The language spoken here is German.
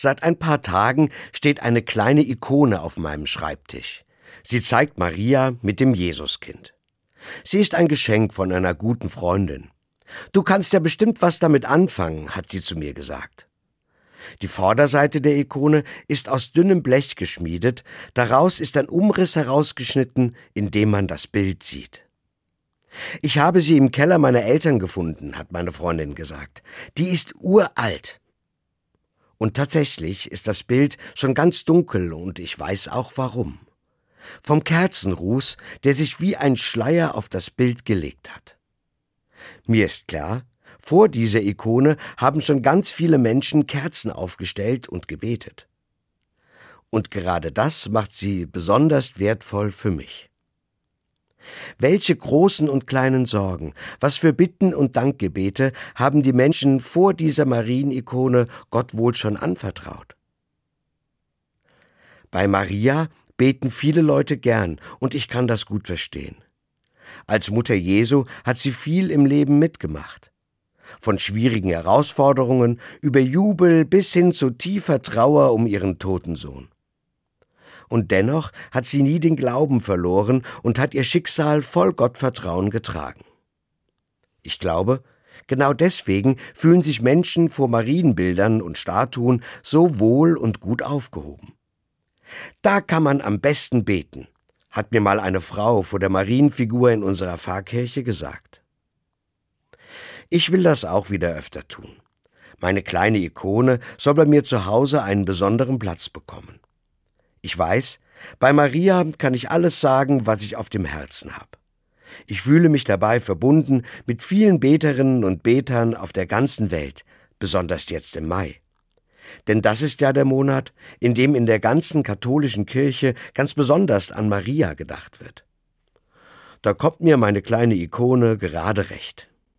Seit ein paar Tagen steht eine kleine Ikone auf meinem Schreibtisch. Sie zeigt Maria mit dem Jesuskind. Sie ist ein Geschenk von einer guten Freundin. Du kannst ja bestimmt was damit anfangen, hat sie zu mir gesagt. Die Vorderseite der Ikone ist aus dünnem Blech geschmiedet, daraus ist ein Umriss herausgeschnitten, in dem man das Bild sieht. Ich habe sie im Keller meiner Eltern gefunden, hat meine Freundin gesagt. Die ist uralt. Und tatsächlich ist das Bild schon ganz dunkel und ich weiß auch warum. Vom Kerzenruß, der sich wie ein Schleier auf das Bild gelegt hat. Mir ist klar, vor dieser Ikone haben schon ganz viele Menschen Kerzen aufgestellt und gebetet. Und gerade das macht sie besonders wertvoll für mich. Welche großen und kleinen Sorgen, was für Bitten und Dankgebete haben die Menschen vor dieser Marienikone Gott wohl schon anvertraut? Bei Maria beten viele Leute gern und ich kann das gut verstehen. Als Mutter Jesu hat sie viel im Leben mitgemacht. Von schwierigen Herausforderungen über Jubel bis hin zu tiefer Trauer um ihren toten Sohn und dennoch hat sie nie den Glauben verloren und hat ihr Schicksal voll Gottvertrauen getragen. Ich glaube, genau deswegen fühlen sich Menschen vor Marienbildern und Statuen so wohl und gut aufgehoben. Da kann man am besten beten, hat mir mal eine Frau vor der Marienfigur in unserer Pfarrkirche gesagt. Ich will das auch wieder öfter tun. Meine kleine Ikone soll bei mir zu Hause einen besonderen Platz bekommen. Ich weiß, bei Maria kann ich alles sagen, was ich auf dem Herzen habe. Ich fühle mich dabei verbunden mit vielen Beterinnen und Betern auf der ganzen Welt, besonders jetzt im Mai. Denn das ist ja der Monat, in dem in der ganzen katholischen Kirche ganz besonders an Maria gedacht wird. Da kommt mir meine kleine Ikone gerade recht.